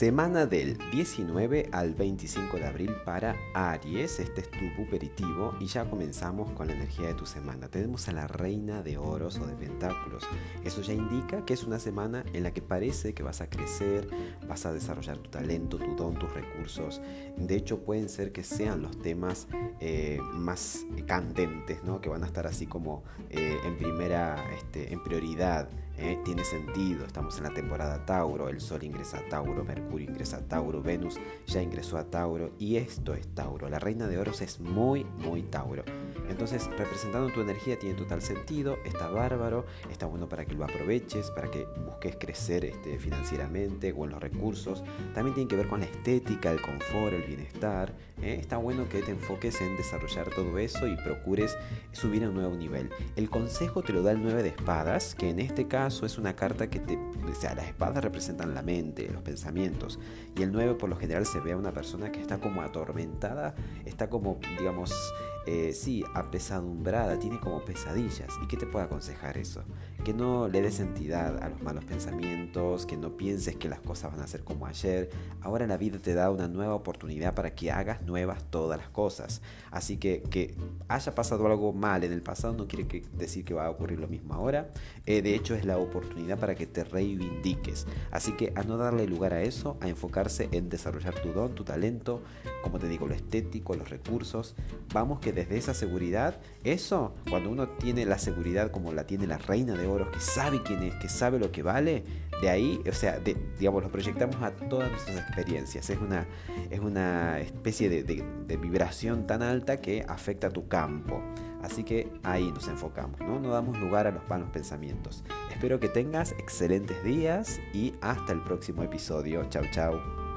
Semana del 19 al 25 de abril para Aries. Este es tu buperitivo y ya comenzamos con la energía de tu semana. Tenemos a la reina de oros o de pentáculos. Eso ya indica que es una semana en la que parece que vas a crecer, vas a desarrollar tu talento, tu don, tus recursos. De hecho, pueden ser que sean los temas eh, más candentes, ¿no? que van a estar así como eh, en primera, este, en prioridad. ¿Eh? tiene sentido, estamos en la temporada Tauro, el Sol ingresa a Tauro, Mercurio ingresa a Tauro, Venus ya ingresó a Tauro y esto es Tauro. La reina de oros es muy, muy Tauro. Entonces, representando tu energía tiene total sentido, está bárbaro, está bueno para que lo aproveches, para que busques crecer este, financieramente o en los recursos. También tiene que ver con la estética, el confort, el bienestar. ¿eh? Está bueno que te enfoques en desarrollar todo eso y procures subir a un nuevo nivel. El consejo te lo da el 9 de espadas, que en este caso es una carta que te... O sea, las espadas representan la mente, los pensamientos. Y el 9 por lo general se ve a una persona que está como atormentada, está como, digamos, eh, sí, apesadumbrada, tiene como pesadillas. ¿Y qué te puede aconsejar eso? Que no le des entidad a los malos pensamientos, que no pienses que las cosas van a ser como ayer. Ahora la vida te da una nueva oportunidad para que hagas nuevas todas las cosas. Así que que haya pasado algo mal en el pasado no quiere decir que va a ocurrir lo mismo ahora. Eh, de hecho es la oportunidad para que te reivindiques. Así que a no darle lugar a eso, a enfocarse en desarrollar tu don, tu talento, como te digo, lo estético, los recursos. Vamos que desde esa seguridad, eso, cuando uno tiene la seguridad como la tiene la reina de oros, que sabe quién es, que sabe lo que vale, de ahí, o sea, digamos, lo proyectamos a todas nuestras experiencias. Es una, es una especie de, vibración tan alta que afecta a tu campo. Así que ahí nos enfocamos, ¿no? No damos lugar a los malos pensamientos. Espero que tengas excelentes días y hasta el próximo episodio. Chau, chau.